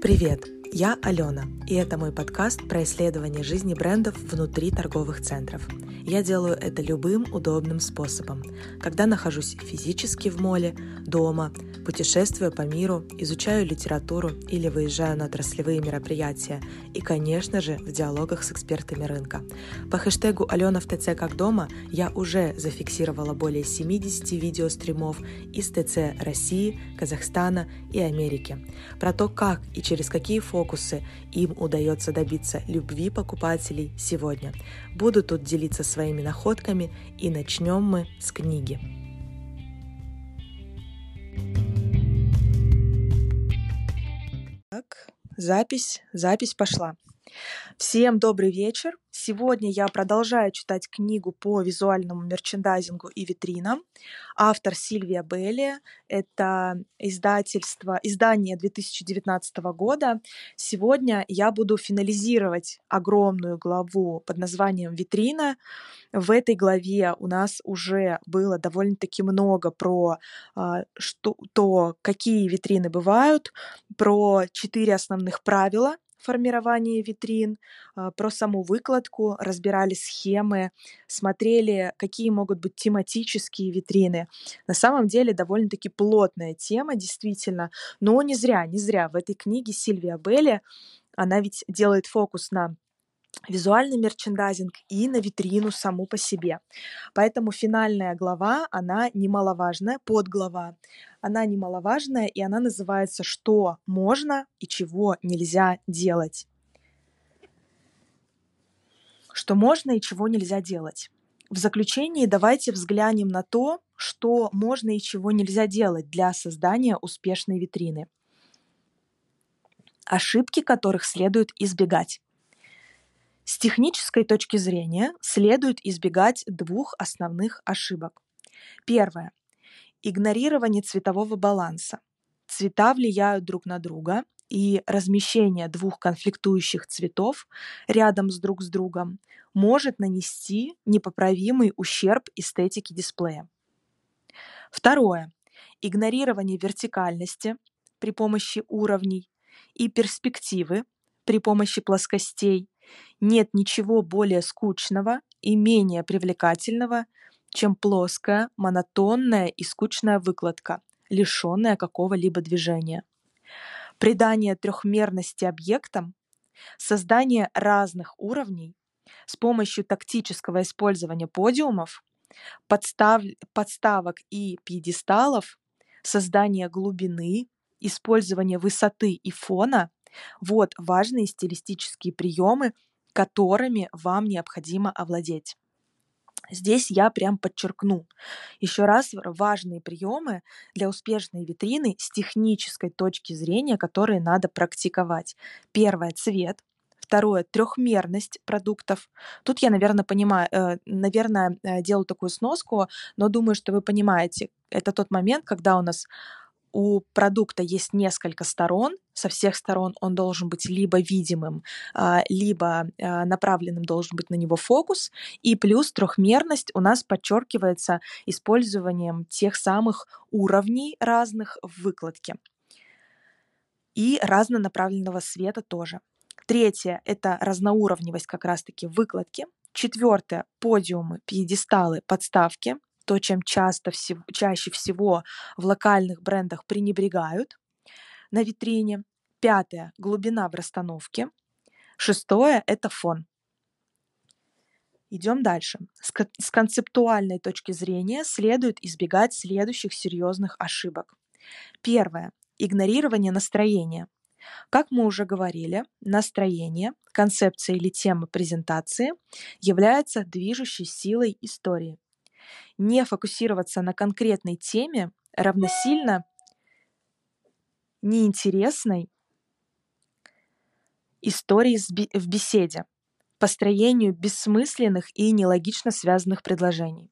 Привет, я Алена, и это мой подкаст про исследование жизни брендов внутри торговых центров. Я делаю это любым удобным способом, когда нахожусь физически в моле, дома, путешествую по миру, изучаю литературу или выезжаю на отраслевые мероприятия и, конечно же, в диалогах с экспертами рынка. По хэштегу «Алена в ТЦ как дома» я уже зафиксировала более 70 видеостримов из ТЦ России, Казахстана и Америки про то, как и через какие фокусы им удается добиться любви покупателей сегодня. Буду тут делиться своими находками и начнем мы с книги. Так, запись, запись пошла. Всем добрый вечер. Сегодня я продолжаю читать книгу по визуальному мерчендайзингу и витринам. Автор Сильвия Белли. Это издательство, издание 2019 года. Сегодня я буду финализировать огромную главу под названием «Витрина». В этой главе у нас уже было довольно-таки много про а, что, то, какие витрины бывают, про четыре основных правила формирование витрин, а, про саму выкладку, разбирали схемы, смотрели, какие могут быть тематические витрины. На самом деле довольно-таки плотная тема, действительно. Но не зря, не зря. В этой книге Сильвия Белли, она ведь делает фокус на визуальный мерчендайзинг и на витрину саму по себе. Поэтому финальная глава, она немаловажная, подглава, она немаловажная, и она называется «Что можно и чего нельзя делать». Что можно и чего нельзя делать. В заключении давайте взглянем на то, что можно и чего нельзя делать для создания успешной витрины. Ошибки, которых следует избегать. С технической точки зрения следует избегать двух основных ошибок. Первое. Игнорирование цветового баланса. Цвета влияют друг на друга, и размещение двух конфликтующих цветов рядом с друг с другом может нанести непоправимый ущерб эстетике дисплея. Второе. Игнорирование вертикальности при помощи уровней и перспективы при помощи плоскостей нет ничего более скучного и менее привлекательного, чем плоская, монотонная и скучная выкладка, лишенная какого-либо движения. Придание трехмерности объектам, создание разных уровней с помощью тактического использования подиумов, подстав, подставок и пьедесталов, создание глубины, использование высоты и фона вот важные стилистические приемы, которыми вам необходимо овладеть. Здесь я прям подчеркну еще раз важные приемы для успешной витрины с технической точки зрения, которые надо практиковать. Первое – цвет. Второе – трехмерность продуктов. Тут я, наверное, понимаю, э, наверное, э, делаю такую сноску, но думаю, что вы понимаете, это тот момент, когда у нас у продукта есть несколько сторон, со всех сторон он должен быть либо видимым, а, либо а, направленным должен быть на него фокус, и плюс трехмерность у нас подчеркивается использованием тех самых уровней разных в выкладке и разнонаправленного света тоже. Третье – это разноуровневость как раз-таки выкладки. Четвертое – подиумы, пьедесталы, подставки то, чем часто, чаще всего в локальных брендах пренебрегают на витрине. Пятое – глубина в расстановке. Шестое – это фон. Идем дальше. С концептуальной точки зрения следует избегать следующих серьезных ошибок. Первое – игнорирование настроения. Как мы уже говорили, настроение, концепция или тема презентации является движущей силой истории не фокусироваться на конкретной теме равносильно неинтересной истории в беседе, построению бессмысленных и нелогично связанных предложений.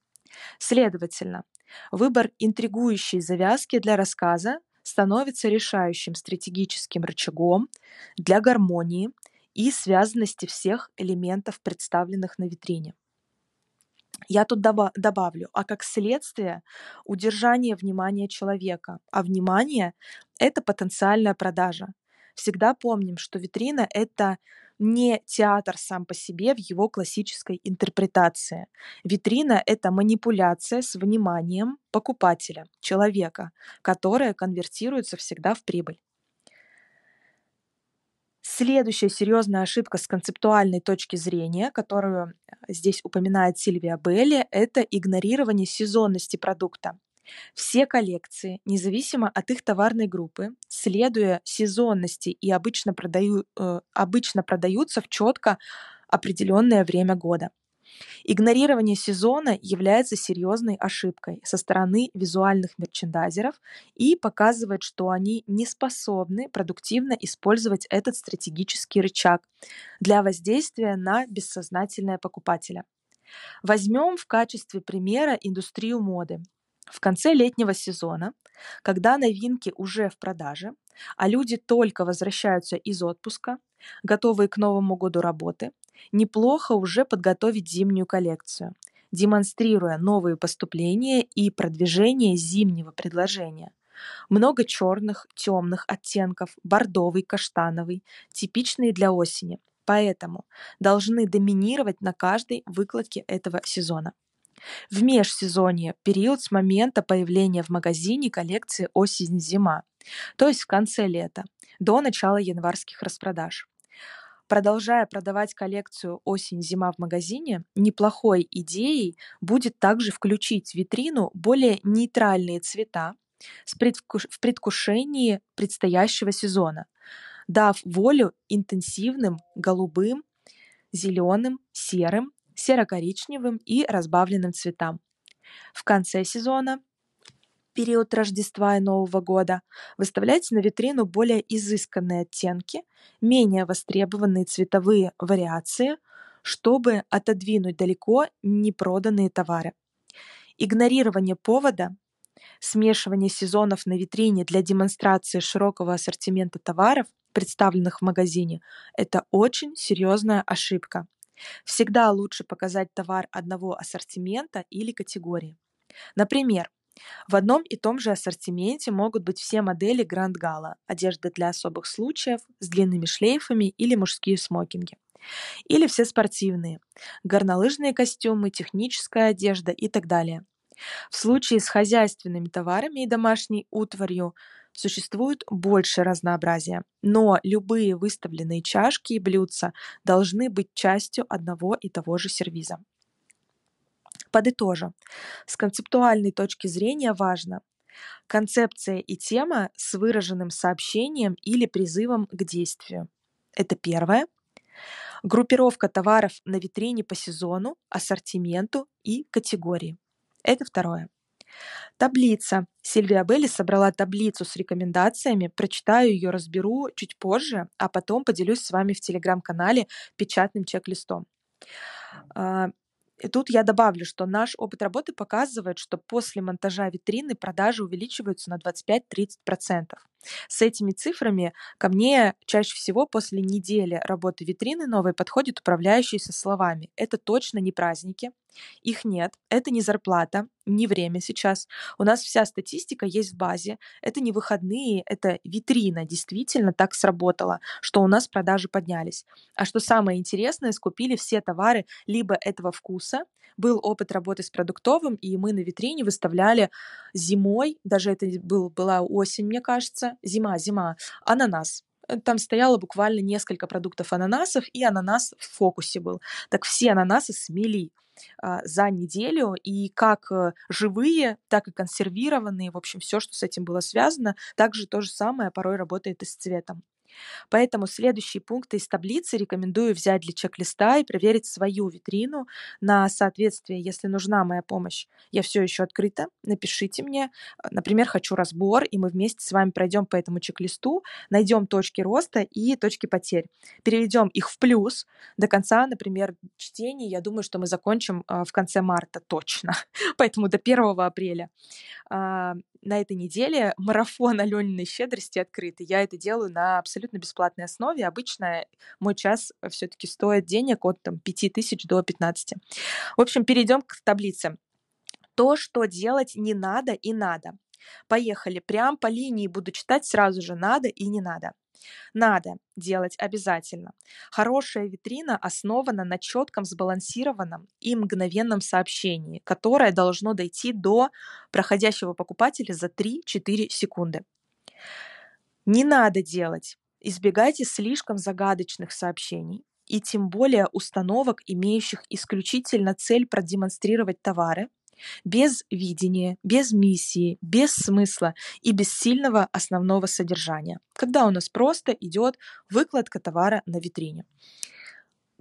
Следовательно, выбор интригующей завязки для рассказа становится решающим стратегическим рычагом для гармонии и связанности всех элементов, представленных на витрине. Я тут добавлю, а как следствие удержание внимания человека. А внимание – это потенциальная продажа. Всегда помним, что витрина – это не театр сам по себе в его классической интерпретации. Витрина – это манипуляция с вниманием покупателя, человека, которая конвертируется всегда в прибыль. Следующая серьезная ошибка с концептуальной точки зрения, которую здесь упоминает Сильвия Белли, это игнорирование сезонности продукта. Все коллекции, независимо от их товарной группы, следуя сезонности и обычно, продаю, э, обычно продаются в четко определенное время года. Игнорирование сезона является серьезной ошибкой со стороны визуальных мерчендайзеров и показывает, что они не способны продуктивно использовать этот стратегический рычаг для воздействия на бессознательное покупателя. Возьмем в качестве примера индустрию моды. В конце летнего сезона, когда новинки уже в продаже, а люди только возвращаются из отпуска, готовые к Новому году работы, неплохо уже подготовить зимнюю коллекцию, демонстрируя новые поступления и продвижение зимнего предложения. Много черных, темных оттенков, бордовый, каштановый, типичные для осени, поэтому должны доминировать на каждой выкладке этого сезона. В межсезонье – период с момента появления в магазине коллекции осень-зима, то есть в конце лета, до начала январских распродаж. Продолжая продавать коллекцию осень-зима в магазине, неплохой идеей будет также включить в витрину более нейтральные цвета в предвкушении предстоящего сезона, дав волю интенсивным голубым, зеленым, серым серо-коричневым и разбавленным цветам. В конце сезона, период Рождества и Нового года, выставляйте на витрину более изысканные оттенки, менее востребованные цветовые вариации, чтобы отодвинуть далеко непроданные товары. Игнорирование повода, смешивание сезонов на витрине для демонстрации широкого ассортимента товаров, представленных в магазине, это очень серьезная ошибка. Всегда лучше показать товар одного ассортимента или категории. Например, в одном и том же ассортименте могут быть все модели Gala, одежда для особых случаев, с длинными шлейфами или мужские смокинги. Или все спортивные, горнолыжные костюмы, техническая одежда и так далее. В случае с хозяйственными товарами и домашней утварью Существует больше разнообразия, но любые выставленные чашки и блюдца должны быть частью одного и того же сервиза. Подытожим. С концептуальной точки зрения важно концепция и тема с выраженным сообщением или призывом к действию. Это первое. Группировка товаров на витрине по сезону, ассортименту и категории. Это второе. Таблица. Сильвия Белли собрала таблицу с рекомендациями. Прочитаю ее, разберу чуть позже, а потом поделюсь с вами в телеграм-канале печатным чек-листом. И тут я добавлю, что наш опыт работы показывает, что после монтажа витрины продажи увеличиваются на 25-30%. С этими цифрами ко мне чаще всего после недели работы витрины новой подходит управляющий со словами «Это точно не праздники, их нет, это не зарплата, не время сейчас. У нас вся статистика есть в базе. Это не выходные, это витрина действительно так сработала, что у нас продажи поднялись. А что самое интересное, скупили все товары либо этого вкуса, был опыт работы с продуктовым, и мы на витрине выставляли зимой, даже это был, была осень, мне кажется, зима, зима, ананас. Там стояло буквально несколько продуктов ананасов, и ананас в фокусе был. Так все ананасы смели а, за неделю, и как э, живые, так и консервированные, в общем, все, что с этим было связано, также то же самое порой работает и с цветом. Поэтому следующие пункты из таблицы рекомендую взять для чек-листа и проверить свою витрину на соответствие. Если нужна моя помощь, я все еще открыта. Напишите мне. Например, хочу разбор, и мы вместе с вами пройдем по этому чек-листу, найдем точки роста и точки потерь. Переведем их в плюс. До конца, например, чтения, я думаю, что мы закончим а, в конце марта точно. Поэтому до 1 апреля а, на этой неделе марафон Алёниной щедрости открытый. Я это делаю на абсолютно бесплатной основе. Обычно мой час все таки стоит денег от там, 5 тысяч до 15. В общем, перейдем к таблице. То, что делать не надо и надо. Поехали. Прям по линии буду читать сразу же надо и не надо. Надо делать обязательно. Хорошая витрина основана на четком, сбалансированном и мгновенном сообщении, которое должно дойти до проходящего покупателя за 3-4 секунды. Не надо делать. Избегайте слишком загадочных сообщений и тем более установок, имеющих исключительно цель продемонстрировать товары, без видения, без миссии, без смысла и без сильного основного содержания, когда у нас просто идет выкладка товара на витрине.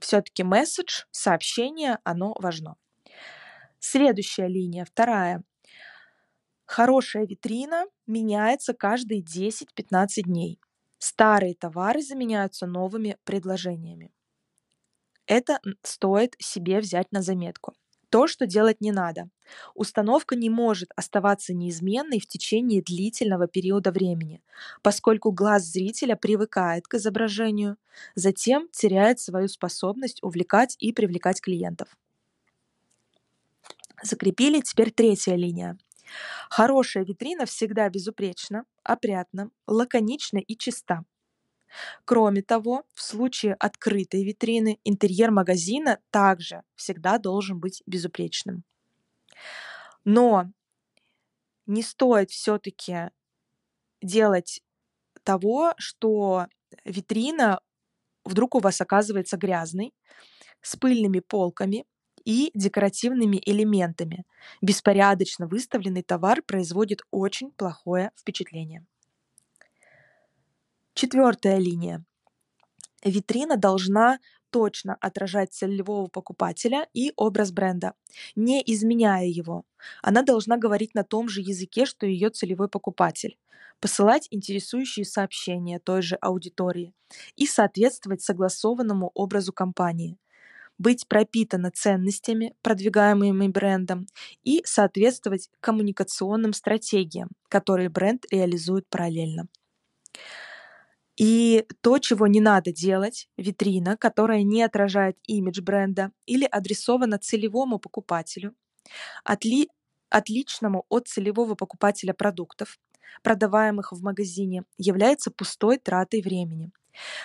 Все-таки месседж, сообщение, оно важно. Следующая линия, вторая. Хорошая витрина меняется каждые 10-15 дней. Старые товары заменяются новыми предложениями. Это стоит себе взять на заметку. То, что делать не надо. Установка не может оставаться неизменной в течение длительного периода времени, поскольку глаз зрителя привыкает к изображению, затем теряет свою способность увлекать и привлекать клиентов. Закрепили теперь третья линия. Хорошая витрина всегда безупречна, опрятна, лаконична и чиста. Кроме того, в случае открытой витрины интерьер магазина также всегда должен быть безупречным. Но не стоит все-таки делать того, что витрина вдруг у вас оказывается грязной, с пыльными полками и декоративными элементами. Беспорядочно выставленный товар производит очень плохое впечатление. Четвертая линия. Витрина должна точно отражать целевого покупателя и образ бренда, не изменяя его. Она должна говорить на том же языке, что ее целевой покупатель, посылать интересующие сообщения той же аудитории и соответствовать согласованному образу компании, быть пропитана ценностями, продвигаемыми брендом, и соответствовать коммуникационным стратегиям, которые бренд реализует параллельно. И то, чего не надо делать, витрина, которая не отражает имидж бренда или адресована целевому покупателю, отли, отличному от целевого покупателя продуктов, продаваемых в магазине, является пустой тратой времени.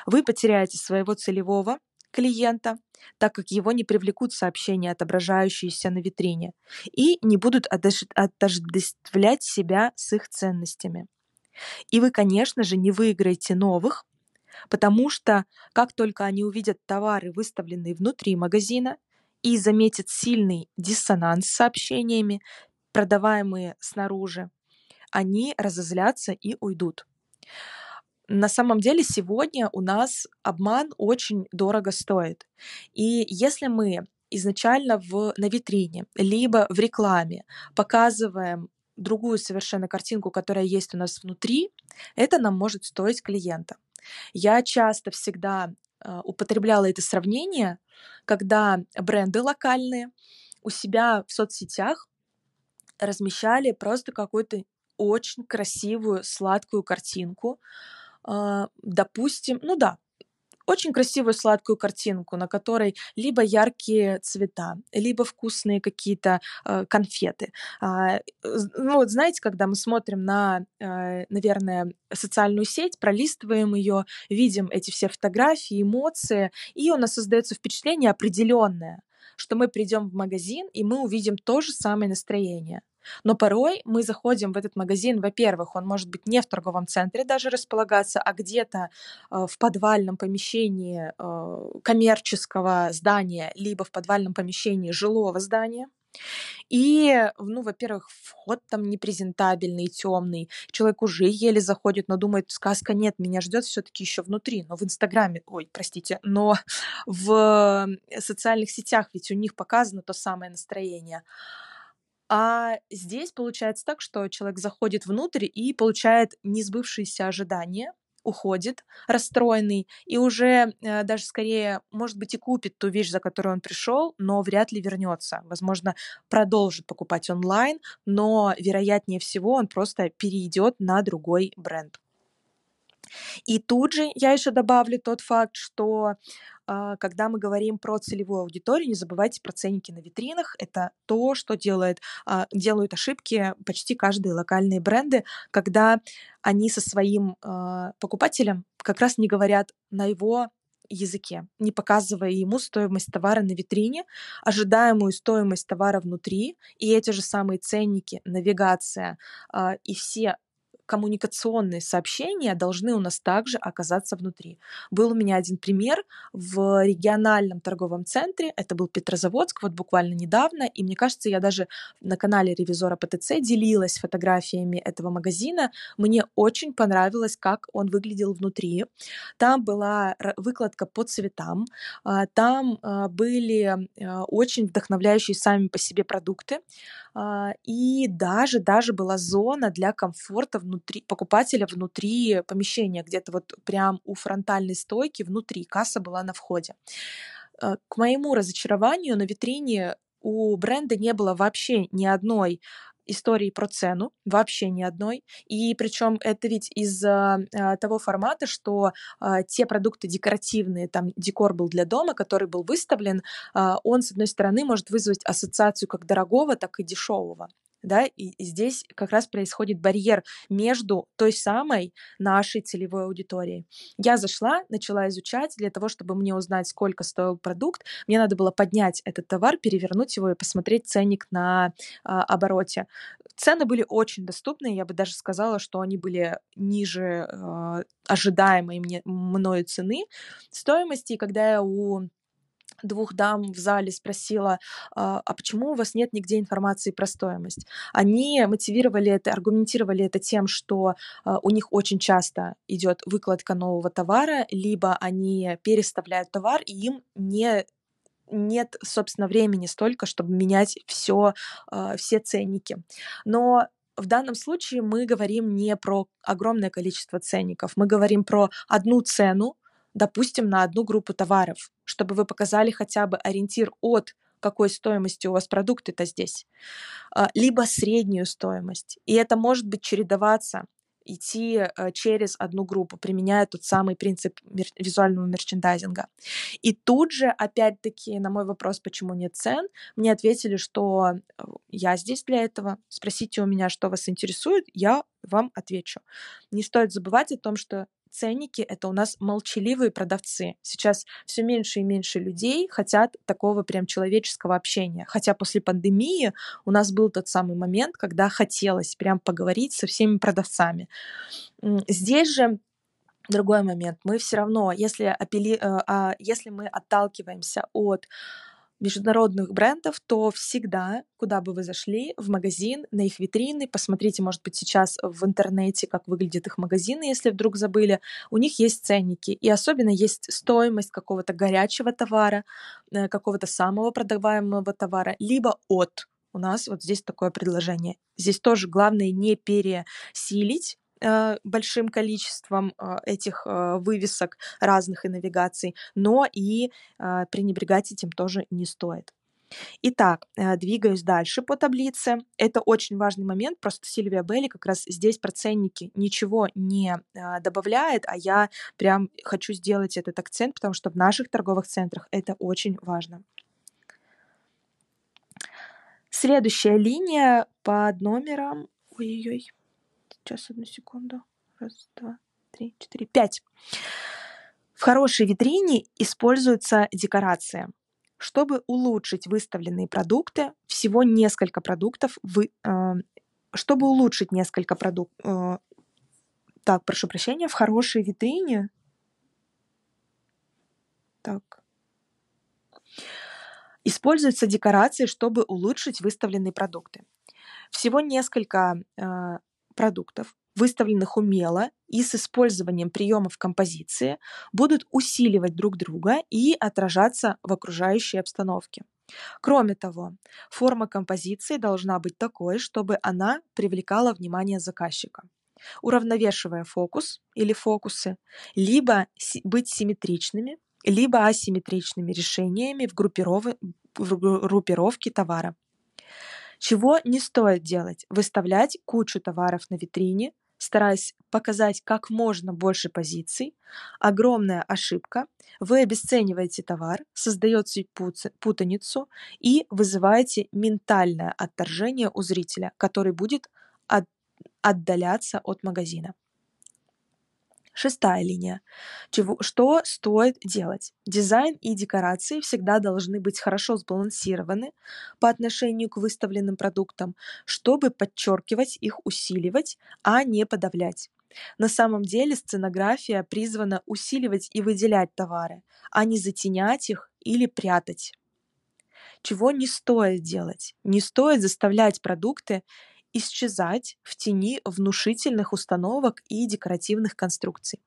Вы потеряете своего целевого клиента, так как его не привлекут сообщения, отображающиеся на витрине, и не будут отождествлять себя с их ценностями. И вы, конечно же, не выиграете новых, потому что как только они увидят товары, выставленные внутри магазина, и заметят сильный диссонанс с сообщениями, продаваемые снаружи, они разозлятся и уйдут. На самом деле сегодня у нас обман очень дорого стоит. И если мы изначально в, на витрине, либо в рекламе показываем другую совершенно картинку, которая есть у нас внутри, это нам может стоить клиента. Я часто всегда э, употребляла это сравнение, когда бренды локальные у себя в соцсетях размещали просто какую-то очень красивую, сладкую картинку. Э, допустим, ну да, очень красивую сладкую картинку, на которой либо яркие цвета, либо вкусные какие-то э, конфеты. А, ну вот знаете, когда мы смотрим на, э, наверное, социальную сеть, пролистываем ее, видим эти все фотографии, эмоции, и у нас создается впечатление определенное, что мы придем в магазин и мы увидим то же самое настроение. Но порой мы заходим в этот магазин, во-первых, он может быть не в торговом центре даже располагаться, а где-то э, в подвальном помещении э, коммерческого здания, либо в подвальном помещении жилого здания. И, ну, во-первых, вход там непрезентабельный, темный. Человек уже еле заходит, но думает, сказка нет, меня ждет все-таки еще внутри. Но в Инстаграме, ой, простите, но в социальных сетях ведь у них показано то самое настроение. А здесь получается так, что человек заходит внутрь и получает несбывшиеся ожидания, уходит расстроенный и уже э, даже скорее, может быть, и купит ту вещь, за которую он пришел, но вряд ли вернется. Возможно, продолжит покупать онлайн, но вероятнее всего он просто перейдет на другой бренд. И тут же я еще добавлю тот факт, что когда мы говорим про целевую аудиторию, не забывайте про ценники на витринах. Это то, что делает, а, делают ошибки почти каждые локальные бренды, когда они со своим а, покупателем как раз не говорят на его языке, не показывая ему стоимость товара на витрине, ожидаемую стоимость товара внутри, и эти же самые ценники, навигация э, и все коммуникационные сообщения должны у нас также оказаться внутри. Был у меня один пример в региональном торговом центре, это был Петрозаводск, вот буквально недавно, и мне кажется, я даже на канале ревизора ПТЦ делилась фотографиями этого магазина. Мне очень понравилось, как он выглядел внутри. Там была выкладка по цветам, а, там а, были а, очень вдохновляющие сами по себе продукты, и даже, даже была зона для комфорта внутри внутри, покупателя внутри помещения, где-то вот прям у фронтальной стойки внутри, касса была на входе. Э, к моему разочарованию на витрине у бренда не было вообще ни одной истории про цену, вообще ни одной. И причем это ведь из-за а, того формата, что а, те продукты декоративные, там декор был для дома, который был выставлен, а, он, с одной стороны, может вызвать ассоциацию как дорогого, так и дешевого да, и здесь как раз происходит барьер между той самой нашей целевой аудиторией. Я зашла, начала изучать для того, чтобы мне узнать, сколько стоил продукт. Мне надо было поднять этот товар, перевернуть его и посмотреть ценник на а, обороте. Цены были очень доступные, я бы даже сказала, что они были ниже э, ожидаемой мне, мною цены стоимости. И когда я у двух дам в зале спросила, а, а почему у вас нет нигде информации про стоимость? Они мотивировали это, аргументировали это тем, что а, у них очень часто идет выкладка нового товара, либо они переставляют товар, и им не нет, собственно, времени столько, чтобы менять все, а, все ценники. Но в данном случае мы говорим не про огромное количество ценников, мы говорим про одну цену, допустим, на одну группу товаров, чтобы вы показали хотя бы ориентир от какой стоимости у вас продукты-то здесь, а, либо среднюю стоимость. И это может быть чередоваться, идти э, через одну группу, применяя тот самый принцип визуального мерчендайзинга. И тут же, опять-таки, на мой вопрос, почему нет цен, мне ответили, что э, я здесь для этого. Спросите у меня, что вас интересует, я вам отвечу. Не стоит забывать о том, что ценники — это у нас молчаливые продавцы. Сейчас все меньше и меньше людей хотят такого прям человеческого общения. Хотя после пандемии у нас был тот самый момент, когда хотелось прям поговорить со всеми продавцами. Здесь же другой момент. Мы все равно, если, апелли... Э, а, если мы отталкиваемся от международных брендов, то всегда, куда бы вы зашли, в магазин, на их витрины, посмотрите, может быть, сейчас в интернете, как выглядят их магазины, если вдруг забыли, у них есть ценники, и особенно есть стоимость какого-то горячего товара, э, какого-то самого продаваемого товара, либо от. У нас вот здесь такое предложение. Здесь тоже главное не пересилить, большим количеством э, этих э, вывесок разных и навигаций, но и пренебрегать этим тоже не стоит. Итак, двигаюсь дальше по таблице. Это очень важный момент, просто Сильвия Белли как раз здесь про ценники ничего не добавляет, а я прям хочу сделать этот акцент, потому что в наших торговых центрах это очень важно. Следующая линия под номером... Ой-ой-ой, Сейчас, одну секунду. Раз, два, три, четыре, пять. В хорошей витрине используется декорация. Чтобы улучшить выставленные продукты, всего несколько продуктов, вы, э, чтобы улучшить несколько продуктов, э, так, прошу прощения, в хорошей витрине, так, используются декорации, чтобы улучшить выставленные продукты. Всего несколько э, продуктов, выставленных умело и с использованием приемов композиции, будут усиливать друг друга и отражаться в окружающей обстановке. Кроме того, форма композиции должна быть такой, чтобы она привлекала внимание заказчика, уравновешивая фокус или фокусы, либо быть симметричными, либо асимметричными решениями в, группировке товара. Чего не стоит делать? Выставлять кучу товаров на витрине, стараясь показать как можно больше позиций. Огромная ошибка. Вы обесцениваете товар, создаете путаницу и вызываете ментальное отторжение у зрителя, который будет отдаляться от магазина. Шестая линия. Чего, что стоит делать? Дизайн и декорации всегда должны быть хорошо сбалансированы по отношению к выставленным продуктам, чтобы подчеркивать их, усиливать, а не подавлять. На самом деле сценография призвана усиливать и выделять товары, а не затенять их или прятать. Чего не стоит делать? Не стоит заставлять продукты исчезать в тени внушительных установок и декоративных конструкций.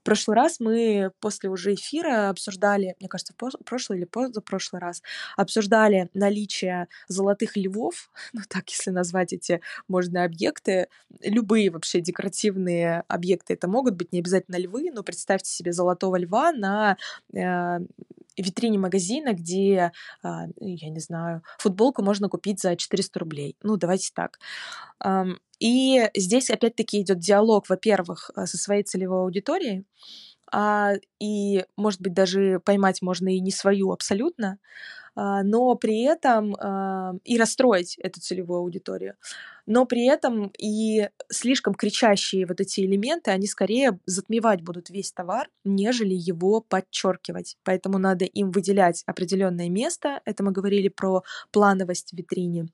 В прошлый раз мы после уже эфира обсуждали, мне кажется, в прошлый или позапрошлый раз, обсуждали наличие золотых львов, ну так, если назвать эти можно объекты, любые вообще декоративные объекты это могут быть, не обязательно львы, но представьте себе золотого льва на э, витрине магазина, где, а, я не знаю, футболку можно купить за 400 рублей. Ну, давайте так. И здесь опять-таки идет диалог, во-первых, э, со своей целевой аудиторией, а, и, может быть, даже поймать можно и не свою абсолютно, но при этом а, и расстроить эту целевую аудиторию. Но при этом и слишком кричащие вот эти элементы, они скорее затмевать будут весь товар, нежели его подчеркивать. Поэтому надо им выделять определенное место. Это мы говорили про плановость в витрине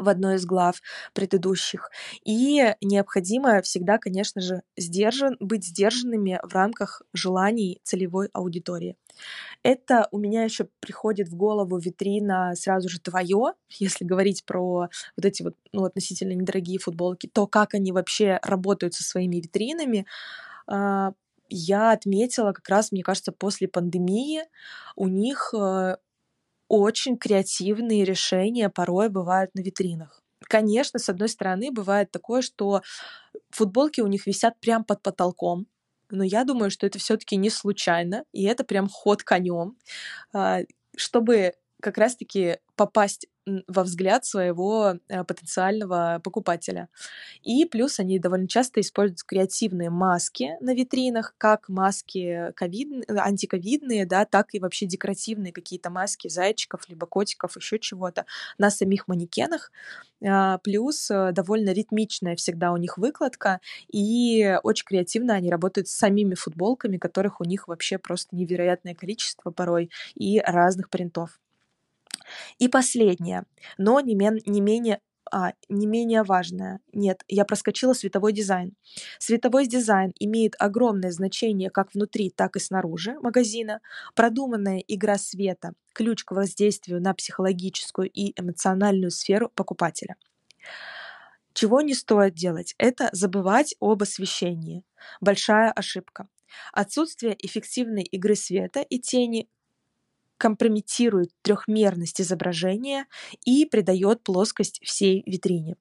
в одной из глав предыдущих. И необходимо всегда, конечно же, сдержан, быть сдержанными в рамках желаний целевой аудитории. Это у меня еще приходит в голову витрина сразу же твое, если говорить про вот эти вот ну, относительно недорогие футболки, то как они вообще работают со своими витринами. А, я отметила как раз, мне кажется, после пандемии у них э, очень креативные решения порой бывают на витринах. Конечно, с одной стороны, бывает такое, что футболки у них висят прямо под потолком, но я думаю, что это все-таки не случайно, и это прям ход конем, а, чтобы как раз-таки попасть во взгляд своего э, потенциального покупателя. И плюс они довольно часто используют креативные маски на витринах, как маски ковид, антиковидные, да, так и вообще декоративные какие-то маски зайчиков, либо котиков, еще чего-то на самих манекенах. А, плюс э, довольно ритмичная всегда у них выкладка, и очень креативно они работают с самими футболками, которых у них вообще просто невероятное количество порой, и разных принтов. И последнее, но не, мен, не менее а, не менее важное. Нет, я проскочила световой дизайн. Световой дизайн имеет огромное значение как внутри, так и снаружи магазина. Продуманная игра света – ключ к воздействию на психологическую и эмоциональную сферу покупателя. Чего не стоит делать, это забывать об освещении. Большая ошибка. Отсутствие эффективной игры света и тени компрометирует трехмерность изображения и придает плоскость всей витрине.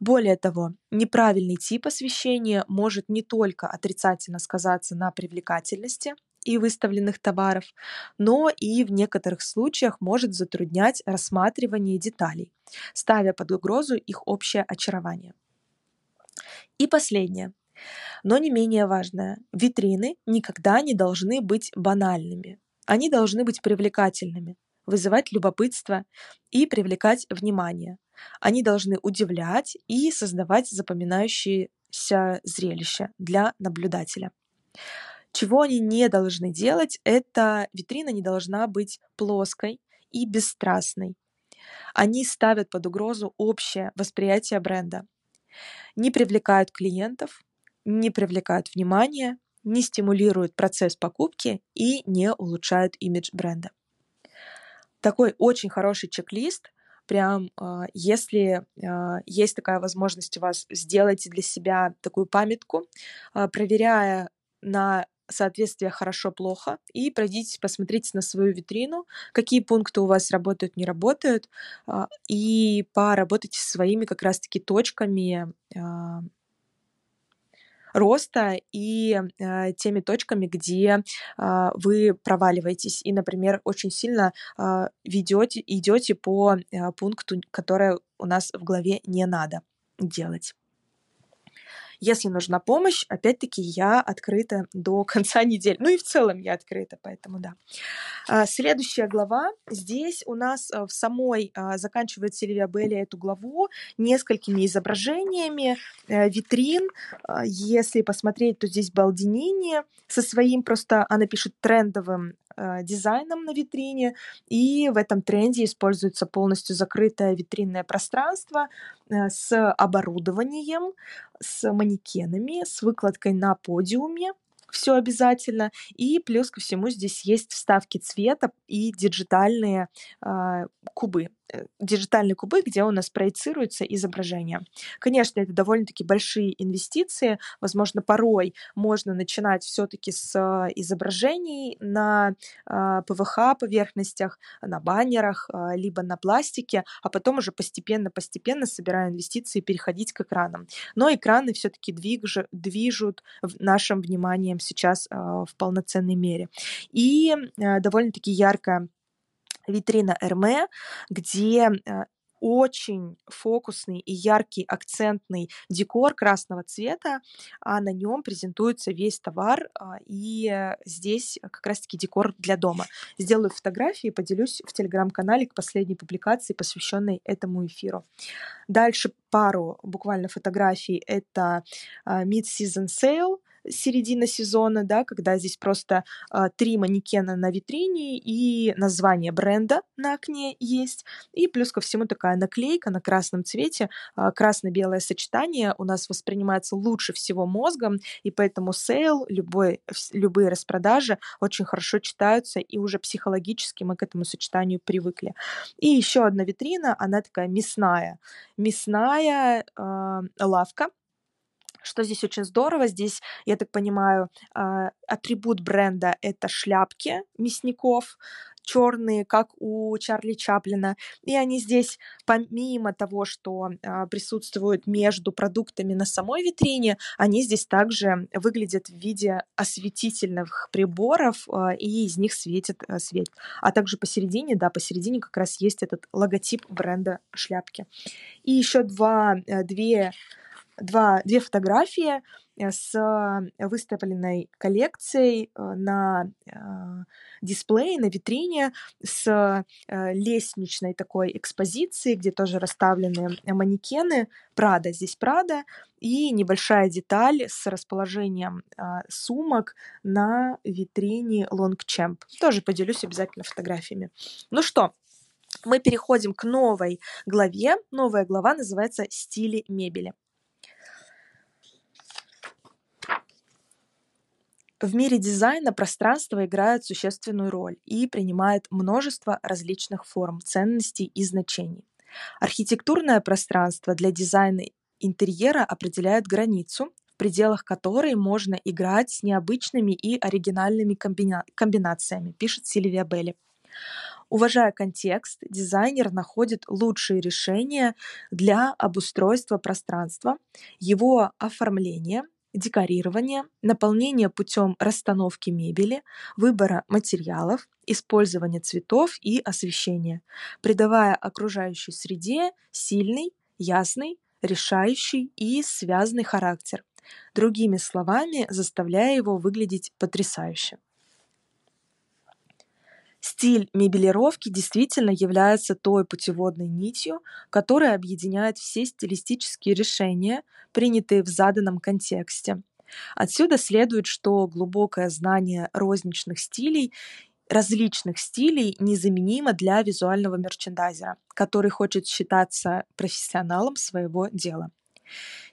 Более того, неправильный тип освещения может не только отрицательно сказаться на привлекательности и выставленных товаров, но и в некоторых случаях может затруднять рассматривание деталей, ставя под угрозу их общее очарование. И последнее, но не менее важное. Витрины никогда не должны быть банальными. Они должны быть привлекательными, вызывать любопытство и привлекать внимание. Они должны удивлять и создавать запоминающееся зрелище для наблюдателя. Чего они не должны делать, это витрина не должна быть плоской и бесстрастной. Они ставят под угрозу общее восприятие бренда, не привлекают клиентов, не привлекают внимания не стимулируют процесс покупки и не улучшают имидж бренда. Такой очень хороший чек-лист. Прям, а, если а, есть такая возможность у вас, сделайте для себя такую памятку, а, проверяя на соответствие хорошо-плохо и пройдите, посмотрите на свою витрину, какие пункты у вас работают, не работают, и поработайте своими как раз-таки точками роста и э, теми точками, где э, вы проваливаетесь и, например, очень сильно э, ведете, идете по э, пункту, который у нас в главе не надо делать. Если нужна помощь, опять-таки я открыта до конца недели. Ну и в целом я открыта, поэтому да. А, следующая глава. Здесь у нас э, в самой а, заканчивает Сильвия Белли эту главу несколькими изображениями э, витрин. А, если посмотреть, то здесь Балдинини со своим просто, она пишет, трендовым э, дизайном на витрине, и в этом тренде используется полностью закрытое витринное пространство с оборудованием, с манекенами, с выкладкой на подиуме, все обязательно. И плюс ко всему здесь есть вставки цвета и диджитальные э, кубы. Э, диджитальные кубы, где у нас проецируется изображение. Конечно, это довольно-таки большие инвестиции. Возможно, порой можно начинать все-таки с э, изображений на э, ПВХ поверхностях, на баннерах, либо на пластике, а потом уже постепенно-постепенно, собирая инвестиции, переходить к экранам. Но экраны все-таки движут, движут нашим вниманием сейчас в полноценной мере. И довольно-таки яркая витрина Эрме, где э, очень фокусный и яркий акцентный декор красного цвета, а на нем презентуется весь товар, а, и здесь как раз-таки декор для дома. Сделаю фотографии и поделюсь в телеграм-канале к последней публикации, посвященной этому эфиру. Дальше пару буквально фотографий. Это а, Mid-Season Sale, середина сезона, да, когда здесь просто а, три манекена на витрине и название бренда на окне есть, и плюс ко всему такая наклейка на красном цвете, а, красно-белое сочетание у нас воспринимается лучше всего мозгом, и поэтому sale, любой, любые распродажи очень хорошо читаются, и уже психологически мы к этому сочетанию привыкли. И еще одна витрина, она такая мясная, мясная э, лавка, что здесь очень здорово, здесь, я так понимаю, а, атрибут бренда — это шляпки мясников, черные, как у Чарли Чаплина. И они здесь, помимо того, что а, присутствуют между продуктами на самой витрине, они здесь также выглядят в виде осветительных приборов, а, и из них светит свет. А также посередине, да, посередине как раз есть этот логотип бренда шляпки. И еще два, э, две два, две фотографии э, с выставленной коллекцией э, на э, дисплее, на витрине, с лестничной такой экспозицией, где тоже расставлены манекены. Прада, здесь Прада, и небольшая деталь с расположением сумок на витрине Longchamp. Тоже поделюсь обязательно фотографиями. Ну что, мы переходим к новой главе. Новая глава называется «Стили мебели». В мире дизайна пространство играет существенную роль и принимает множество различных форм, ценностей и значений. Архитектурное пространство для дизайна интерьера определяет границу, в пределах которой можно играть с необычными и оригинальными комбина- комбинациями, пишет Сильвия Белли. Уважая контекст, дизайнер находит лучшие решения для обустройства пространства, его оформления декорирование, наполнение путем расстановки мебели, выбора материалов, использования цветов и освещения, придавая окружающей среде сильный, ясный, решающий и связанный характер, другими словами, заставляя его выглядеть потрясающе. Стиль мебелировки действительно является той путеводной нитью, которая объединяет все стилистические решения, принятые в заданном контексте. Отсюда следует, что глубокое знание розничных стилей различных стилей незаменимо для визуального мерчендайзера, который хочет считаться профессионалом своего дела.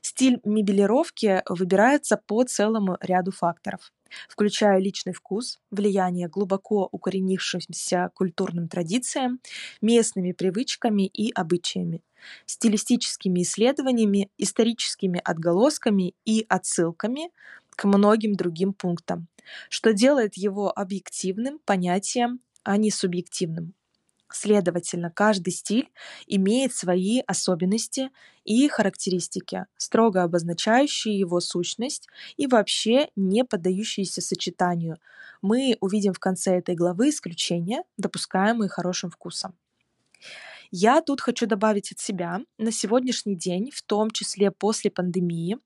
Стиль мебелировки выбирается по целому ряду факторов включая личный вкус, влияние глубоко укоренившимся культурным традициям, местными привычками и обычаями, стилистическими исследованиями, историческими отголосками и отсылками к многим другим пунктам, что делает его объективным понятием, а не субъективным. Следовательно, каждый стиль имеет свои особенности и характеристики, строго обозначающие его сущность и вообще не поддающиеся сочетанию. Мы увидим в конце этой главы исключения, допускаемые хорошим вкусом. Я тут хочу добавить от себя. На сегодняшний день, в том числе после пандемии,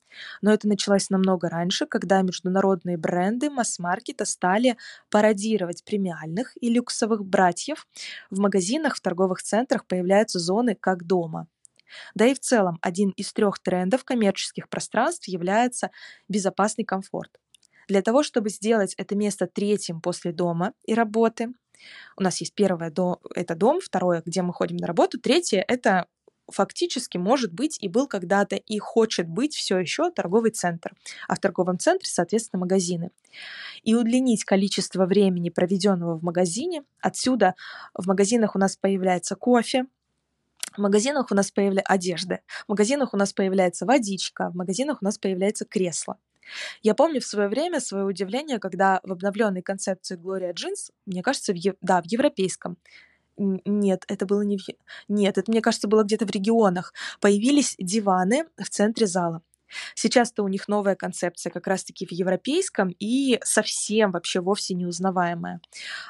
но это началось намного раньше, когда международные бренды масс-маркета стали пародировать премиальных и люксовых братьев, в магазинах, в торговых центрах появляются зоны как дома. Да и в целом один из трех трендов коммерческих пространств является безопасный комфорт. Для того, чтобы сделать это место третьим после дома и работы, у нас есть первое — это дом, второе, где мы ходим на работу, третье — это фактически может быть и был когда-то и хочет быть все еще торговый центр, а в торговом центре, соответственно, магазины. И удлинить количество времени, проведенного в магазине, отсюда в магазинах у нас появляется кофе, в магазинах у нас появляется одежда, в магазинах у нас появляется водичка, в магазинах у нас появляется кресло. Я помню в свое время свое удивление, когда в обновленной концепции Gloria Jeans, мне кажется, в, да, в европейском, нет, это было не в... Нет, это, мне кажется, было где-то в регионах. Появились диваны в центре зала. Сейчас-то у них новая концепция как раз-таки в европейском и совсем вообще вовсе неузнаваемая.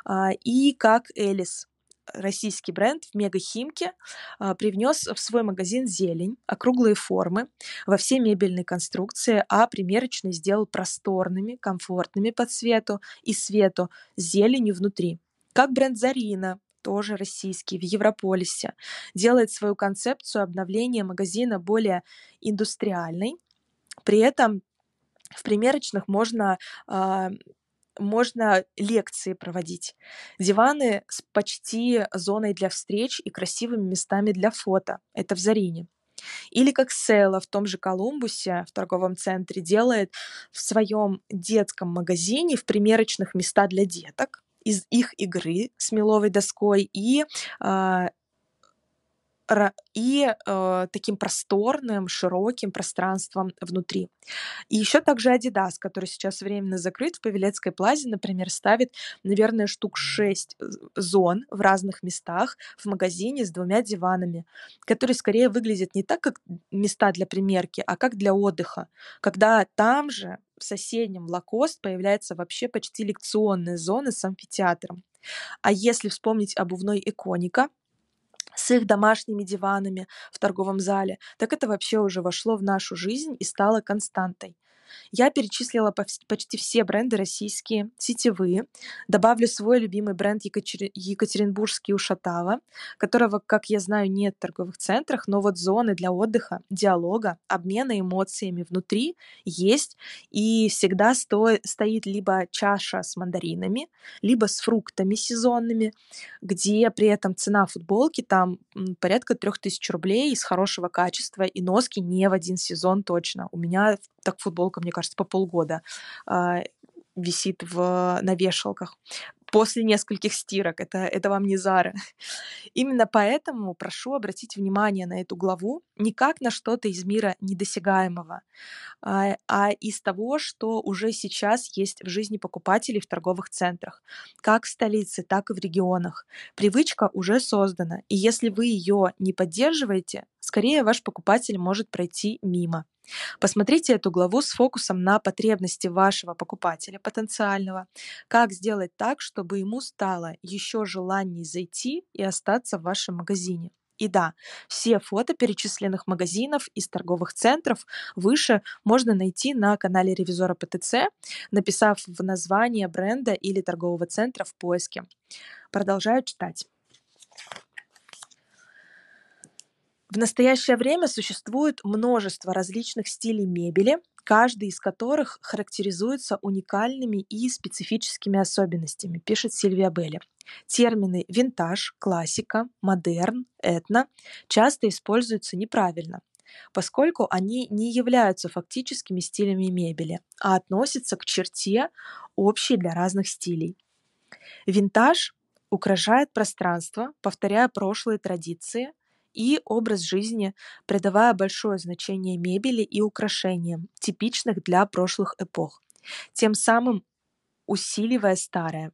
А, и как Элис, российский бренд в Мегахимке а, привнес в свой магазин зелень, округлые формы во все мебельные конструкции, а примерочный сделал просторными, комфортными по цвету и свету, с зеленью внутри. Как бренд Зарина, тоже российский, в Европолисе, делает свою концепцию обновления магазина более индустриальной. При этом в примерочных можно э, можно лекции проводить. Диваны с почти зоной для встреч и красивыми местами для фото. Это в Зарине. Или как Села в том же Колумбусе, в торговом центре, делает в своем детском магазине в примерочных места для деток из их игры с меловой доской и э, и э, таким просторным, широким пространством внутри. И еще также Adidas, который сейчас временно закрыт в Павелецкой плазе, например, ставит, наверное, штук 6 зон в разных местах в магазине с двумя диванами, которые скорее выглядят не так, как места для примерки, а как для отдыха, когда там же в соседнем Лакост появляется вообще почти лекционная зона с амфитеатром. А если вспомнить обувной иконика, с их домашними диванами в торговом зале, так это вообще уже вошло в нашу жизнь и стало константой. Я перечислила почти все бренды российские, сетевые. Добавлю свой любимый бренд Екатери... Екатеринбургский Ушатава, которого, как я знаю, нет в торговых центрах, но вот зоны для отдыха, диалога, обмена эмоциями внутри есть. И всегда сто... стоит либо чаша с мандаринами, либо с фруктами сезонными, где при этом цена футболки там порядка 3000 рублей из хорошего качества и носки не в один сезон точно. У меня так футболка, мне кажется, по полгода э, висит в, на вешалках после нескольких стирок. Это, это вам не Зара. Именно поэтому прошу обратить внимание на эту главу не как на что-то из мира недосягаемого, а, а из того, что уже сейчас есть в жизни покупателей в торговых центрах, как в столице, так и в регионах. Привычка уже создана, и если вы ее не поддерживаете, скорее ваш покупатель может пройти мимо. Посмотрите эту главу с фокусом на потребности вашего покупателя потенциального. Как сделать так, чтобы ему стало еще желаний зайти и остаться в вашем магазине. И да, все фото перечисленных магазинов из торговых центров выше можно найти на канале ревизора ПТЦ, написав в название бренда или торгового центра в поиске. Продолжаю читать. В настоящее время существует множество различных стилей мебели, каждый из которых характеризуется уникальными и специфическими особенностями, пишет Сильвия Белли. Термины винтаж, классика, модерн, этно часто используются неправильно, поскольку они не являются фактическими стилями мебели, а относятся к черте общей для разных стилей. Винтаж украшает пространство, повторяя прошлые традиции, и образ жизни, придавая большое значение мебели и украшениям, типичных для прошлых эпох, тем самым усиливая старое.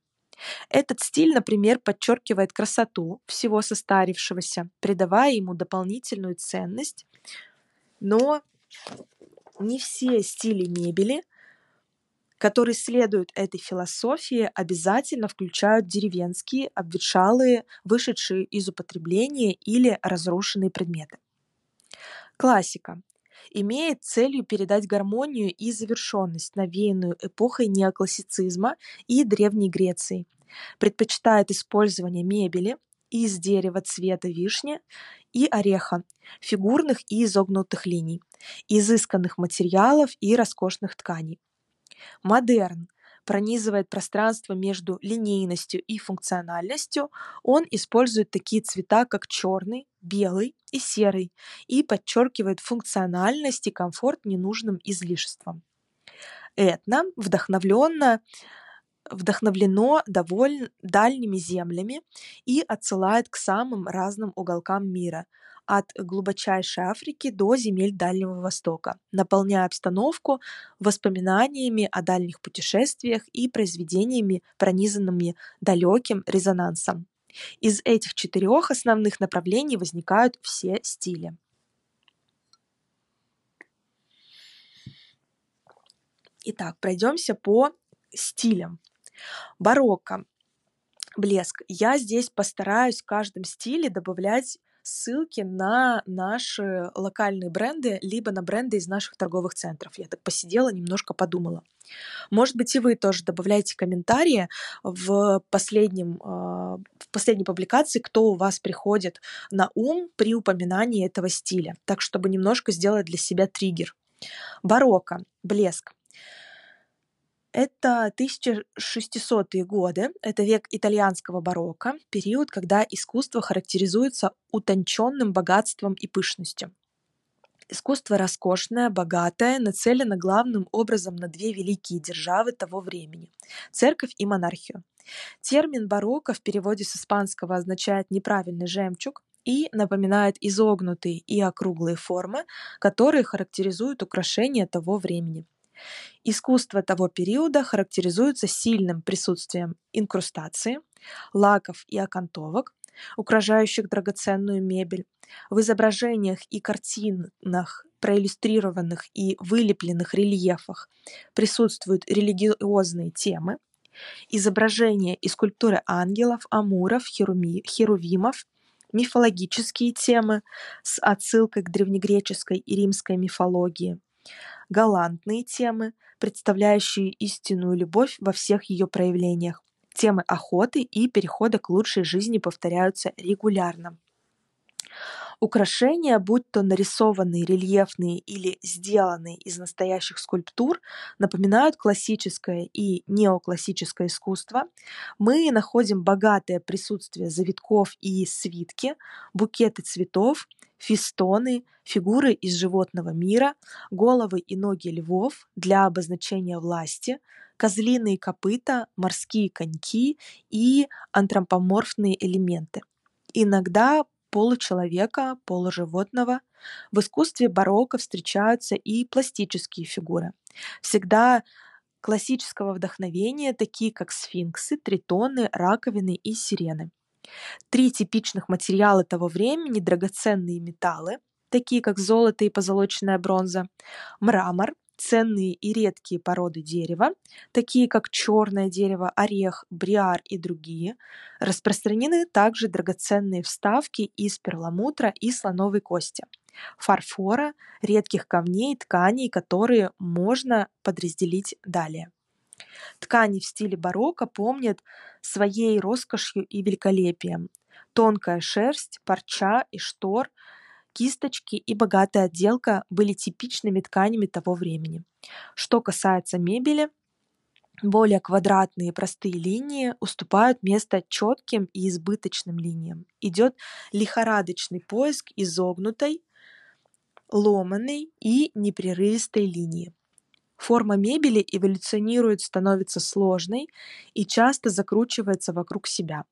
Этот стиль, например, подчеркивает красоту всего состарившегося, придавая ему дополнительную ценность, но не все стили мебели которые следуют этой философии, обязательно включают деревенские, обветшалые, вышедшие из употребления или разрушенные предметы. Классика имеет целью передать гармонию и завершенность, навеянную эпохой неоклассицизма и Древней Греции. Предпочитает использование мебели из дерева цвета вишни и ореха, фигурных и изогнутых линий, изысканных материалов и роскошных тканей. Модерн пронизывает пространство между линейностью и функциональностью, он использует такие цвета, как черный, белый и серый, и подчеркивает функциональность и комфорт ненужным излишеством. Этно вдохновленно вдохновлено довольно дальними землями и отсылает к самым разным уголкам мира, от глубочайшей Африки до земель Дальнего Востока, наполняя обстановку воспоминаниями о дальних путешествиях и произведениями, пронизанными далеким резонансом. Из этих четырех основных направлений возникают все стили. Итак, пройдемся по стилям. Барокко. Блеск. Я здесь постараюсь в каждом стиле добавлять ссылки на наши локальные бренды, либо на бренды из наших торговых центров. Я так посидела, немножко подумала. Может быть, и вы тоже добавляете комментарии в, последнем, а, в последней публикации, кто у вас приходит на ум при упоминании этого стиля, так чтобы немножко сделать для себя триггер. Барокко, блеск. Это 1600-е годы, это век итальянского барокко, период, когда искусство характеризуется утонченным богатством и пышностью. Искусство роскошное, богатое, нацелено главным образом на две великие державы того времени – церковь и монархию. Термин барокко в переводе с испанского означает «неправильный жемчуг», и напоминает изогнутые и округлые формы, которые характеризуют украшения того времени. Искусство того периода характеризуется сильным присутствием инкрустации, лаков и окантовок, украшающих драгоценную мебель. В изображениях и картинах, проиллюстрированных и вылепленных рельефах присутствуют религиозные темы, изображения и скульптуры ангелов, амуров, херуми, херувимов, мифологические темы с отсылкой к древнегреческой и римской мифологии, галантные темы, представляющие истинную любовь во всех ее проявлениях. Темы охоты и перехода к лучшей жизни повторяются регулярно. Украшения, будь то нарисованные, рельефные или сделанные из настоящих скульптур, напоминают классическое и неоклассическое искусство. Мы находим богатое присутствие завитков и свитки, букеты цветов, фистоны, фигуры из животного мира, головы и ноги львов для обозначения власти, козлиные копыта, морские коньки и антропоморфные элементы. Иногда получеловека, полуживотного. В искусстве барокко встречаются и пластические фигуры. Всегда классического вдохновения, такие как сфинксы, тритоны, раковины и сирены. Три типичных материала того времени – драгоценные металлы, такие как золото и позолоченная бронза, мрамор, ценные и редкие породы дерева, такие как черное дерево, орех, бриар и другие. Распространены также драгоценные вставки из перламутра и слоновой кости, фарфора, редких камней, тканей, которые можно подразделить далее. Ткани в стиле барокко помнят своей роскошью и великолепием. Тонкая шерсть, парча и штор, кисточки и богатая отделка были типичными тканями того времени. Что касается мебели, более квадратные и простые линии уступают место четким и избыточным линиям. Идет лихорадочный поиск изогнутой, ломаной и непрерывистой линии. Форма мебели эволюционирует, становится сложной и часто закручивается вокруг себя.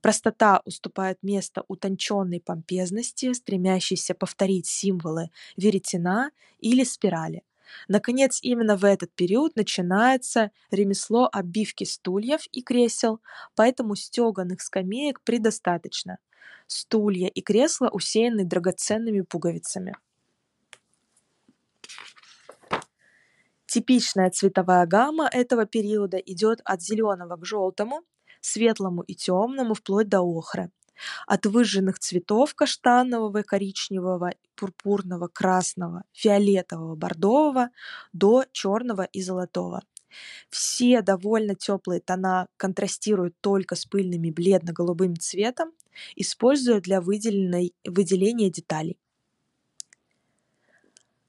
Простота уступает место утонченной помпезности, стремящейся повторить символы веретена или спирали. Наконец, именно в этот период начинается ремесло обивки стульев и кресел, поэтому стеганых скамеек предостаточно. Стулья и кресла усеяны драгоценными пуговицами. Типичная цветовая гамма этого периода идет от зеленого к желтому, светлому и темному, вплоть до охры. От выжженных цветов каштанового, коричневого, пурпурного, красного, фиолетового, бордового до черного и золотого. Все довольно теплые тона контрастируют только с пыльными бледно-голубым цветом, используя для выделения деталей.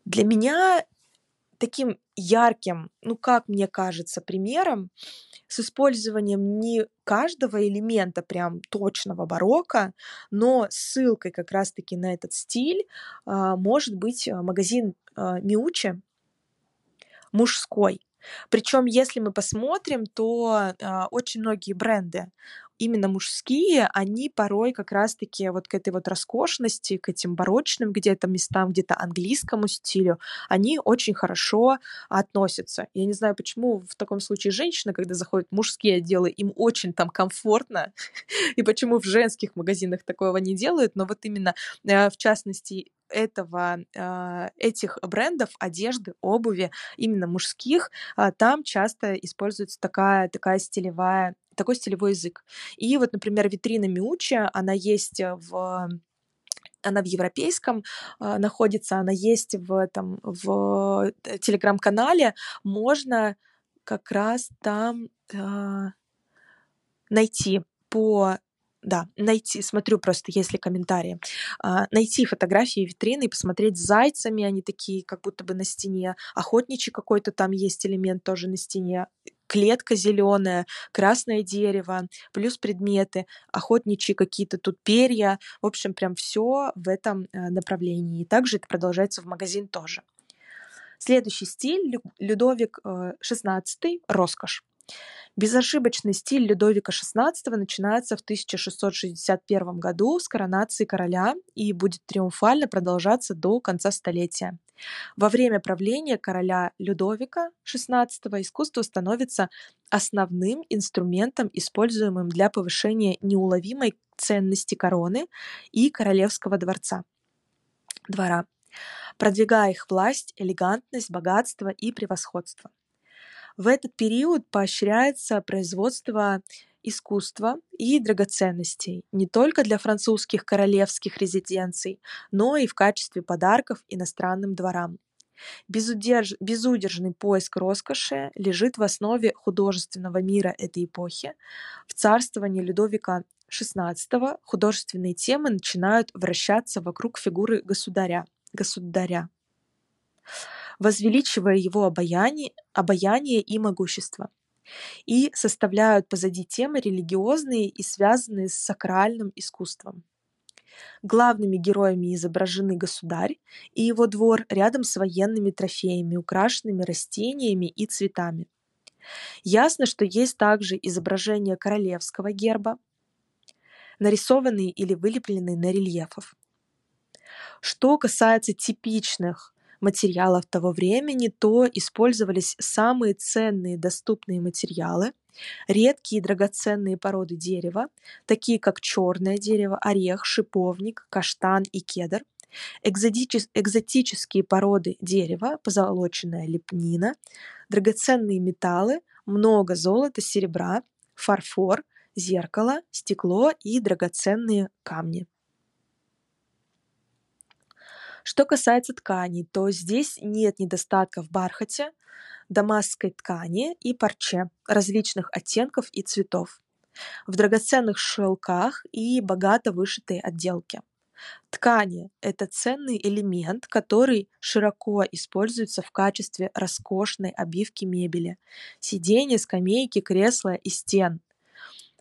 Для меня таким ярким, ну как мне кажется, примером с использованием не каждого элемента прям точного барокко, но ссылкой как раз-таки на этот стиль а, может быть а, магазин а, Миучи мужской. Причем, если мы посмотрим, то очень многие бренды именно мужские, они порой как раз-таки вот к этой вот роскошности, к этим барочным где-то местам, где-то английскому стилю, они очень хорошо относятся. Я не знаю, почему в таком случае женщины, когда заходят в мужские отделы, им очень там комфортно, и почему в женских магазинах такого не делают, но вот именно э, в частности этого, а, этих брендов одежды, обуви, именно мужских, а, там часто используется такая, такая стилевая такой стилевой язык. И вот, например, витрина Миучи, она есть в она в европейском э, находится, она есть в этом в э, телеграм-канале, можно как раз там э, найти по да, найти, смотрю просто, есть ли комментарии, а, найти фотографии витрины и посмотреть с зайцами, они такие, как будто бы на стене, охотничий какой-то там есть элемент тоже на стене, клетка зеленая, красное дерево, плюс предметы, охотничьи какие-то тут перья, в общем, прям все в этом э, направлении. И также это продолжается в магазин тоже. Следующий стиль Людовик XVI, э, роскошь. Безошибочный стиль Людовика XVI начинается в 1661 году с коронации короля и будет триумфально продолжаться до конца столетия. Во время правления короля Людовика XVI искусство становится основным инструментом, используемым для повышения неуловимой ценности короны и королевского дворца, двора, продвигая их власть, элегантность, богатство и превосходство. В этот период поощряется производство искусства и драгоценностей не только для французских королевских резиденций, но и в качестве подарков иностранным дворам. Безудерж... Безудержный поиск роскоши лежит в основе художественного мира этой эпохи. В царствовании Людовика XVI художественные темы начинают вращаться вокруг фигуры государя. государя возвеличивая его обаяние, обаяние и могущество, и составляют позади темы религиозные и связанные с сакральным искусством. Главными героями изображены государь и его двор рядом с военными трофеями, украшенными растениями и цветами. Ясно, что есть также изображения королевского герба, нарисованные или вылепленные на рельефов. Что касается типичных материалов того времени, то использовались самые ценные доступные материалы, редкие драгоценные породы дерева, такие как черное дерево, орех, шиповник, каштан и кедр, экзотические породы дерева, позолоченная лепнина, драгоценные металлы, много золота, серебра, фарфор, зеркало, стекло и драгоценные камни. Что касается тканей, то здесь нет недостатков в бархате, дамасской ткани и парче различных оттенков и цветов, в драгоценных шелках и богато вышитой отделке. Ткани – это ценный элемент, который широко используется в качестве роскошной обивки мебели, сиденья, скамейки, кресла и стен,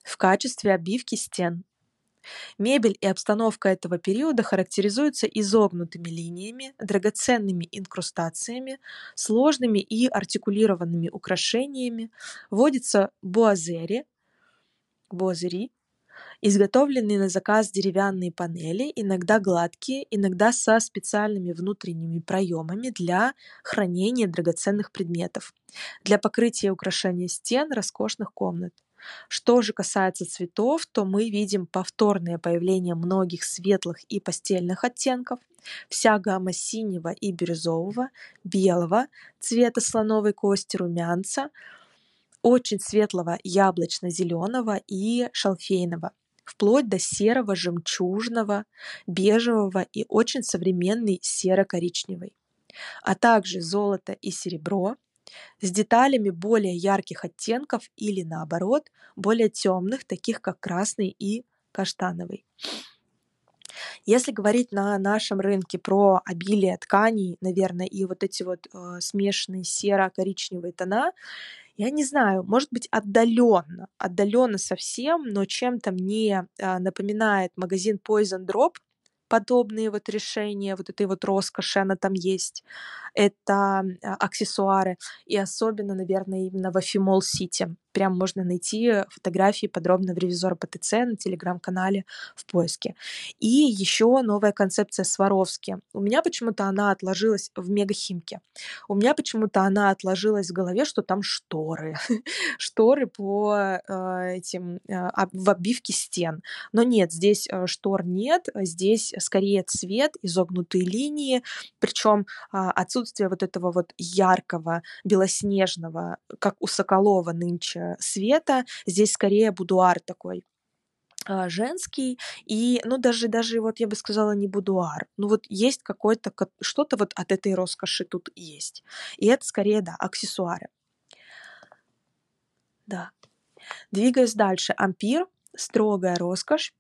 в качестве обивки стен, Мебель и обстановка этого периода характеризуются изогнутыми линиями, драгоценными инкрустациями, сложными и артикулированными украшениями, водятся буазери, буазери, изготовленные на заказ деревянные панели, иногда гладкие, иногда со специальными внутренними проемами для хранения драгоценных предметов, для покрытия украшения стен роскошных комнат. Что же касается цветов, то мы видим повторное появление многих светлых и постельных оттенков, вся гамма синего и бирюзового, белого, цвета слоновой кости, румянца, очень светлого яблочно-зеленого и шалфейного, вплоть до серого, жемчужного, бежевого и очень современный серо-коричневый, а также золото и серебро, с деталями более ярких оттенков или наоборот более темных, таких как красный и каштановый. Если говорить на нашем рынке про обилие тканей, наверное, и вот эти вот э, смешанные серо-коричневые тона, я не знаю, может быть, отдаленно, отдаленно совсем, но чем-то мне э, напоминает магазин Poison Drop, подобные вот решения, вот этой вот роскоши, она там есть. Это а, аксессуары. И особенно, наверное, именно в Афимол Сити. Прям можно найти фотографии подробно в ревизора ПТЦ на телеграм-канале в поиске. И еще новая концепция Сваровски. У меня почему-то она отложилась в Мегахимке. У меня почему-то она отложилась в голове, что там шторы. шторы по э, этим э, в обивке стен. Но нет, здесь э, штор нет, здесь скорее цвет, изогнутые линии, причем э, отсутствие вот этого вот яркого белоснежного, как у Соколова нынче света. Здесь скорее будуар такой а, женский. И ну даже даже вот я бы сказала не будуар. Ну вот есть какое-то что-то вот от этой роскоши тут есть. И это скорее да аксессуары. Да. Двигаясь дальше. Ампир строгая роскошь.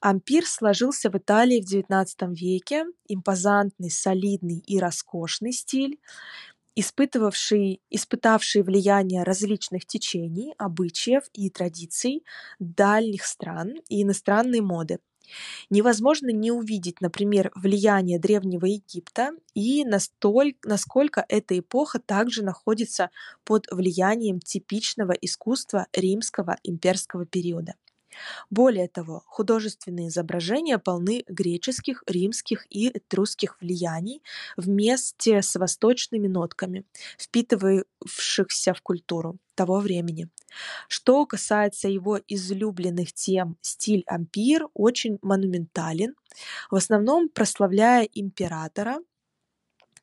Ампир сложился в Италии в XIX веке, импозантный, солидный и роскошный стиль испытывавший, испытавший влияние различных течений, обычаев и традиций дальних стран и иностранной моды. Невозможно не увидеть, например, влияние Древнего Египта и настолько, насколько эта эпоха также находится под влиянием типичного искусства римского имперского периода. Более того, художественные изображения полны греческих, римских и этрусских влияний вместе с восточными нотками, впитывавшихся в культуру того времени. Что касается его излюбленных тем, стиль ампир очень монументален, в основном прославляя императора,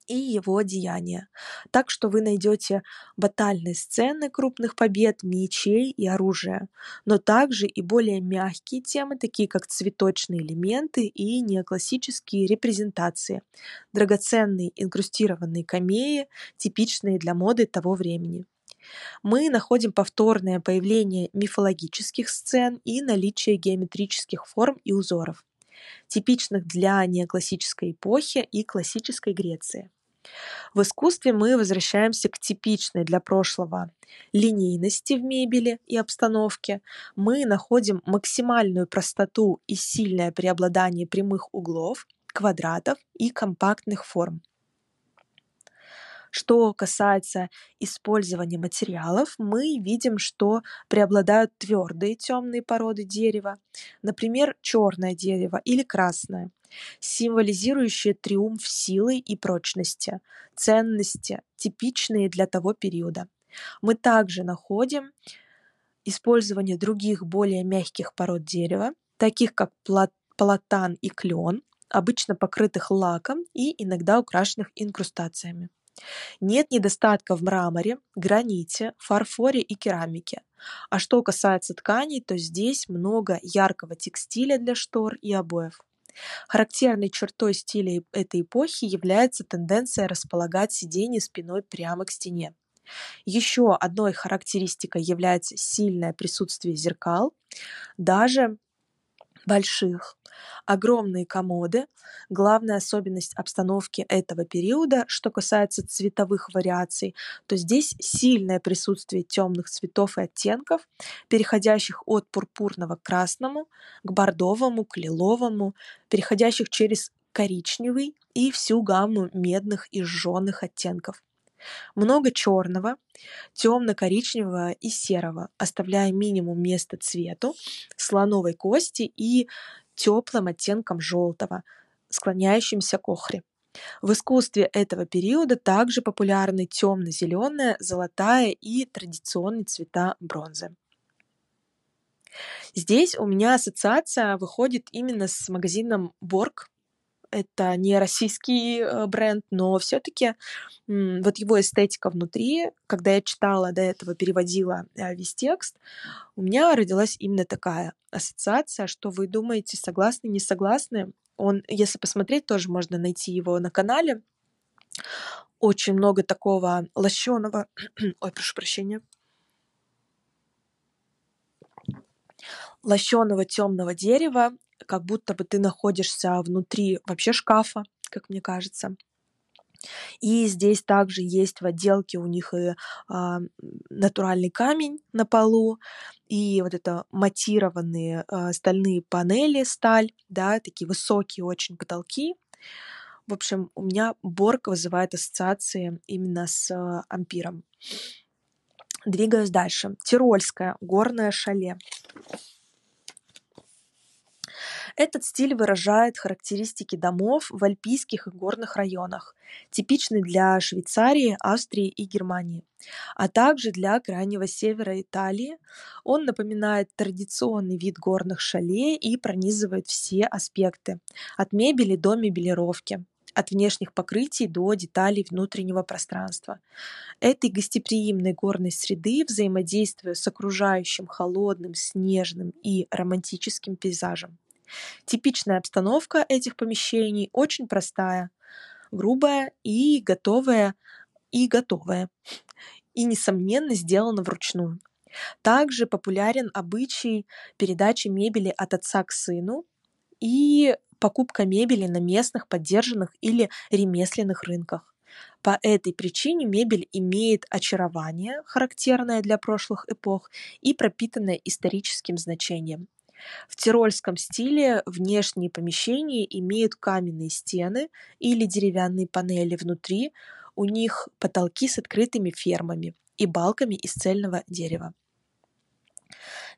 и его деяния. Так что вы найдете батальные сцены крупных побед, мечей и оружия, но также и более мягкие темы, такие как цветочные элементы и неоклассические репрезентации, драгоценные инкрустированные камеи, типичные для моды того времени. Мы находим повторное появление мифологических сцен и наличие геометрических форм и узоров типичных для неоклассической эпохи и классической Греции. В искусстве мы возвращаемся к типичной для прошлого линейности в мебели и обстановке. Мы находим максимальную простоту и сильное преобладание прямых углов, квадратов и компактных форм. Что касается использования материалов, мы видим, что преобладают твердые темные породы дерева, например, черное дерево или красное, символизирующие триумф силы и прочности, ценности, типичные для того периода. Мы также находим использование других более мягких пород дерева, таких как платан и клен, обычно покрытых лаком и иногда украшенных инкрустациями. Нет недостатка в мраморе, граните, фарфоре и керамике. А что касается тканей, то здесь много яркого текстиля для штор и обоев. Характерной чертой стиля этой эпохи является тенденция располагать сиденье спиной прямо к стене. Еще одной характеристикой является сильное присутствие зеркал, даже больших. Огромные комоды. Главная особенность обстановки этого периода, что касается цветовых вариаций, то здесь сильное присутствие темных цветов и оттенков, переходящих от пурпурного к красному, к бордовому, к лиловому, переходящих через коричневый и всю гамму медных и жженых оттенков. Много черного, темно-коричневого и серого, оставляя минимум места цвету, слоновой кости и теплым оттенком желтого, склоняющимся к охре. В искусстве этого периода также популярны темно-зеленая, золотая и традиционные цвета бронзы. Здесь у меня ассоциация выходит именно с магазином Борг. Это не российский э, бренд, но все-таки вот его эстетика внутри, когда я читала до этого, переводила э, весь текст, у меня родилась именно такая ассоциация, что вы думаете, согласны, не согласны. Он, если посмотреть, тоже можно найти его на канале. Очень много такого лощеного, ой, прошу прощения, лощеного темного дерева, как будто бы ты находишься внутри вообще шкафа, как мне кажется. И здесь также есть в отделке у них и а, натуральный камень на полу, и вот это матированные а, стальные панели, сталь, да, такие высокие очень потолки. В общем, у меня Борг вызывает ассоциации именно с а, ампиром. Двигаюсь дальше. Тирольское горное шале. Этот стиль выражает характеристики домов в альпийских и горных районах, типичный для Швейцарии, Австрии и Германии, а также для крайнего севера Италии. Он напоминает традиционный вид горных шале и пронизывает все аспекты, от мебели до мебелировки от внешних покрытий до деталей внутреннего пространства. Этой гостеприимной горной среды взаимодействуя с окружающим холодным, снежным и романтическим пейзажем. Типичная обстановка этих помещений очень простая, грубая и готовая, и готовая, и, несомненно, сделана вручную. Также популярен обычай передачи мебели от отца к сыну и покупка мебели на местных, поддержанных или ремесленных рынках. По этой причине мебель имеет очарование, характерное для прошлых эпох и пропитанное историческим значением. В тирольском стиле внешние помещения имеют каменные стены или деревянные панели внутри, у них потолки с открытыми фермами и балками из цельного дерева.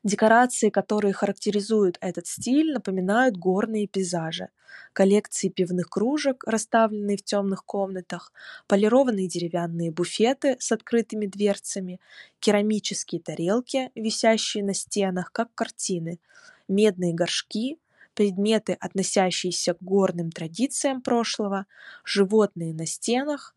Декорации, которые характеризуют этот стиль, напоминают горные пейзажи. Коллекции пивных кружек, расставленные в темных комнатах, полированные деревянные буфеты с открытыми дверцами, керамические тарелки, висящие на стенах, как картины, медные горшки, предметы, относящиеся к горным традициям прошлого, животные на стенах,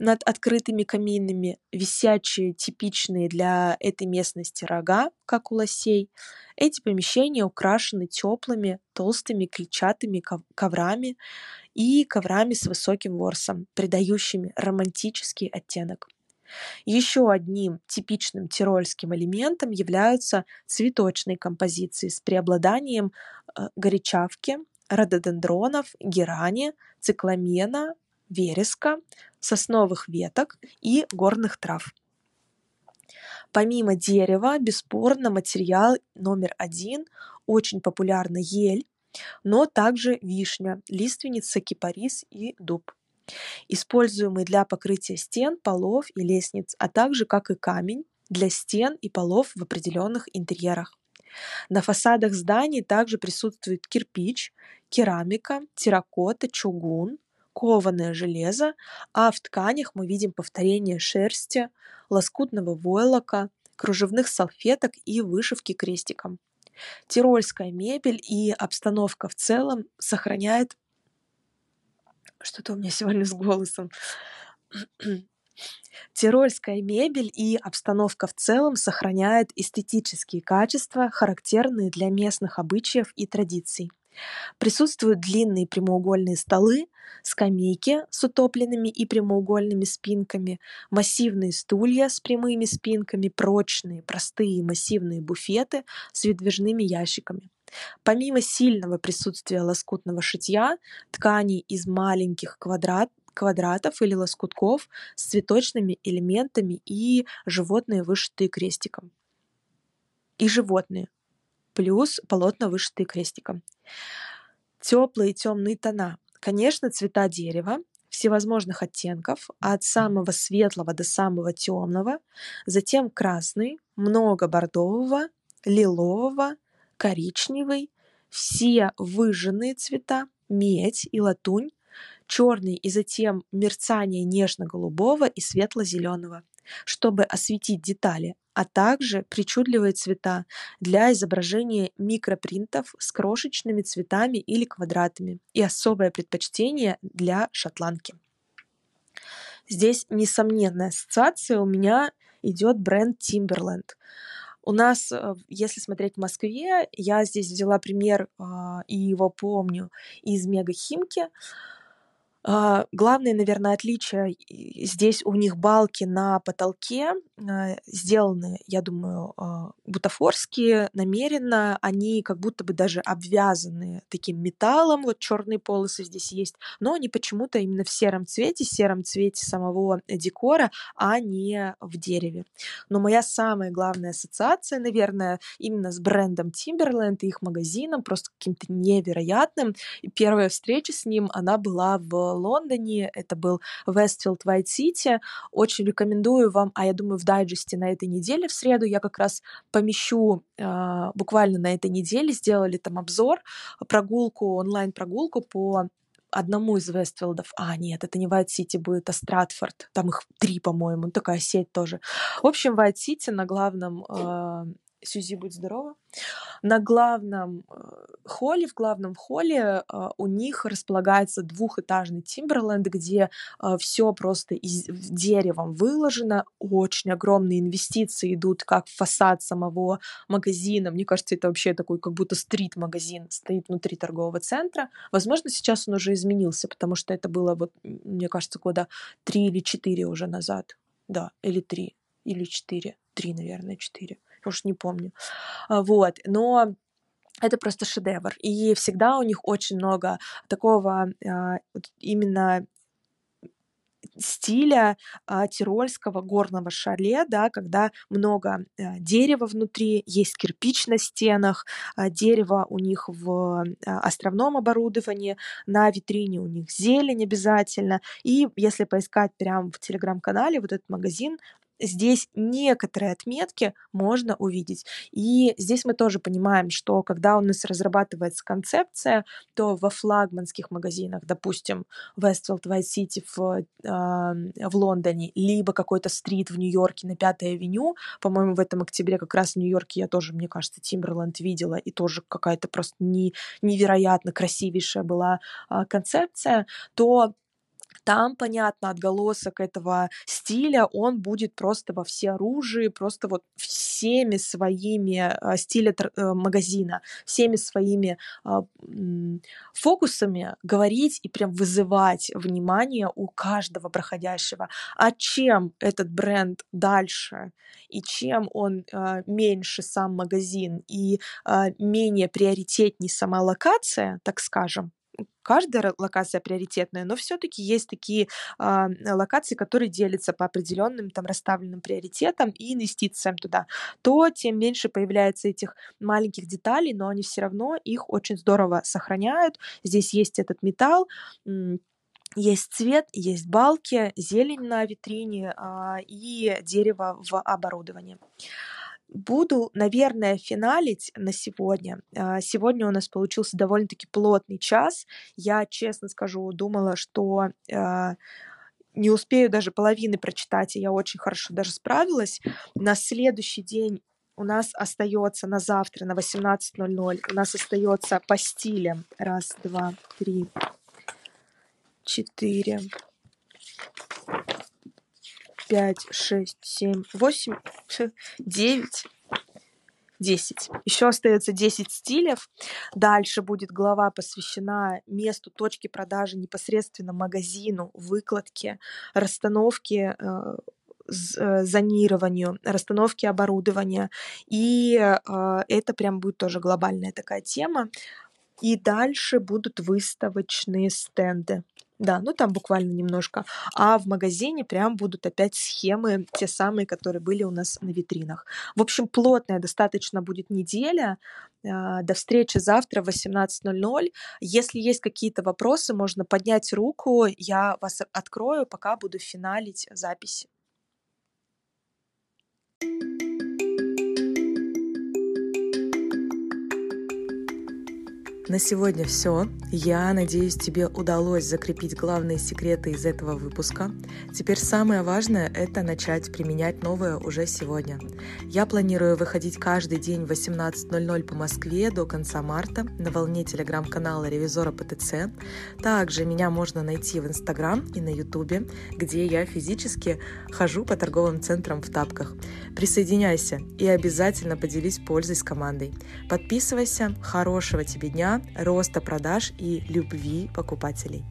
над открытыми каминами, висячие типичные для этой местности рога, как у лосей. Эти помещения украшены теплыми, толстыми клетчатыми коврами и коврами с высоким ворсом, придающими романтический оттенок. Еще одним типичным тирольским элементом являются цветочные композиции с преобладанием э, горячавки, рододендронов, герани, цикламена, вереска, сосновых веток и горных трав. Помимо дерева, бесспорно, материал номер один очень популярна ель, но также вишня, лиственница, кипарис и дуб используемый для покрытия стен, полов и лестниц, а также, как и камень, для стен и полов в определенных интерьерах. На фасадах зданий также присутствует кирпич, керамика, терракота, чугун, кованое железо, а в тканях мы видим повторение шерсти, лоскутного войлока, кружевных салфеток и вышивки крестиком. Тирольская мебель и обстановка в целом сохраняет что-то у меня сегодня с голосом. Тирольская мебель и обстановка в целом сохраняют эстетические качества, характерные для местных обычаев и традиций. Присутствуют длинные прямоугольные столы, скамейки с утопленными и прямоугольными спинками, массивные стулья с прямыми спинками, прочные, простые массивные буфеты с выдвижными ящиками. Помимо сильного присутствия лоскутного шитья, тканей из маленьких квадрат, квадратов или лоскутков с цветочными элементами и животные, вышитые крестиком. И животные, плюс полотна, вышитые крестиком. Теплые темные тона. Конечно, цвета дерева, всевозможных оттенков, от самого светлого до самого темного, затем красный, много бордового, лилового, коричневый, все выжженные цвета, медь и латунь, черный и затем мерцание нежно-голубого и светло-зеленого, чтобы осветить детали, а также причудливые цвета для изображения микропринтов с крошечными цветами или квадратами и особое предпочтение для шотландки. Здесь несомненная ассоциация у меня идет бренд Timberland. У нас, э, если смотреть в Москве, я здесь взяла пример а, и его помню из Мегахимки. А, главное, наверное, отличие здесь у них балки на потолке а, сделаны, я думаю, а, бутафорские, намеренно. Они как будто бы даже обвязаны таким металлом, вот черные полосы здесь есть, но они почему-то именно в сером цвете, сером цвете самого декора, а не в дереве. Но моя самая главная ассоциация, наверное, именно с брендом Timberland и их магазином, просто каким-то невероятным. И первая встреча с ним, она была в Лондоне, это был Westfield White City. Очень рекомендую вам, а я думаю, в дайджесте на этой неделе, в среду, я как раз помещу э, буквально на этой неделе, сделали там обзор, прогулку, онлайн-прогулку по одному из Вестфилдов. А, нет, это не City будет, а Стратфорд. Там их три, по-моему, такая сеть тоже. В общем, City на главном э, Сюзи, будь здорова. На главном э, холле, в главном холле э, у них располагается двухэтажный Тимберленд, где э, все просто из деревом выложено, очень огромные инвестиции идут как в фасад самого магазина. Мне кажется, это вообще такой как будто стрит-магазин стоит внутри торгового центра. Возможно, сейчас он уже изменился, потому что это было, вот, мне кажется, года три или четыре уже назад. Да, или три, или четыре. Три, наверное, четыре уж не помню. А, вот, но это просто шедевр. И всегда у них очень много такого а, именно стиля а, тирольского горного шале, да, когда много а, дерева внутри, есть кирпич на стенах, а, дерево у них в а, островном оборудовании, на витрине у них зелень обязательно. И если поискать прямо в телеграм-канале вот этот магазин, здесь некоторые отметки можно увидеть. И здесь мы тоже понимаем, что когда у нас разрабатывается концепция, то во флагманских магазинах, допустим, Westfield White City в, э, в Лондоне, либо какой-то стрит в Нью-Йорке на Пятой авеню, по-моему, в этом октябре как раз в Нью-Йорке я тоже, мне кажется, Тимберленд видела, и тоже какая-то просто не, невероятно красивейшая была э, концепция, то там, понятно, отголосок этого стиля, он будет просто во все оружии, просто вот всеми своими а, стиля э, магазина, всеми своими а, фокусами говорить и прям вызывать внимание у каждого проходящего. А чем этот бренд дальше и чем он а, меньше сам магазин и менее приоритетней сама локация, так скажем, каждая локация приоритетная, но все-таки есть такие э, локации, которые делятся по определенным там расставленным приоритетам и инвестициям туда, то тем меньше появляется этих маленьких деталей, но они все равно их очень здорово сохраняют. Здесь есть этот металл, есть цвет, есть балки, зелень на витрине а, и дерево в оборудовании. Буду, наверное, финалить на сегодня. А, сегодня у нас получился довольно-таки плотный час. Я, честно скажу, думала, что а, не успею даже половины прочитать, и я очень хорошо даже справилась. На следующий день у нас остается на завтра на 18.00 у нас остается по стилям раз, два, три, четыре, пять, шесть, семь, восемь, девять, десять. Еще остается 10 стилев. Дальше будет глава посвящена месту точки продажи непосредственно магазину, выкладке, расстановке э, э, зонированию, расстановке оборудования. И э, это прям будет тоже глобальная такая тема. И дальше будут выставочные стенды. Да, ну там буквально немножко. А в магазине прям будут опять схемы, те самые, которые были у нас на витринах. В общем, плотная достаточно будет неделя. А, до встречи завтра в 18.00. Если есть какие-то вопросы, можно поднять руку, я вас открою, пока буду финалить запись. На сегодня все. Я надеюсь, тебе удалось закрепить главные секреты из этого выпуска. Теперь самое важное – это начать применять новое уже сегодня. Я планирую выходить каждый день в 18.00 по Москве до конца марта на волне телеграм-канала Ревизора ПТЦ. Также меня можно найти в Инстаграм и на Ютубе, где я физически хожу по торговым центрам в тапках. Присоединяйся и обязательно поделись пользой с командой. Подписывайся. Хорошего тебе дня, роста продаж и любви покупателей.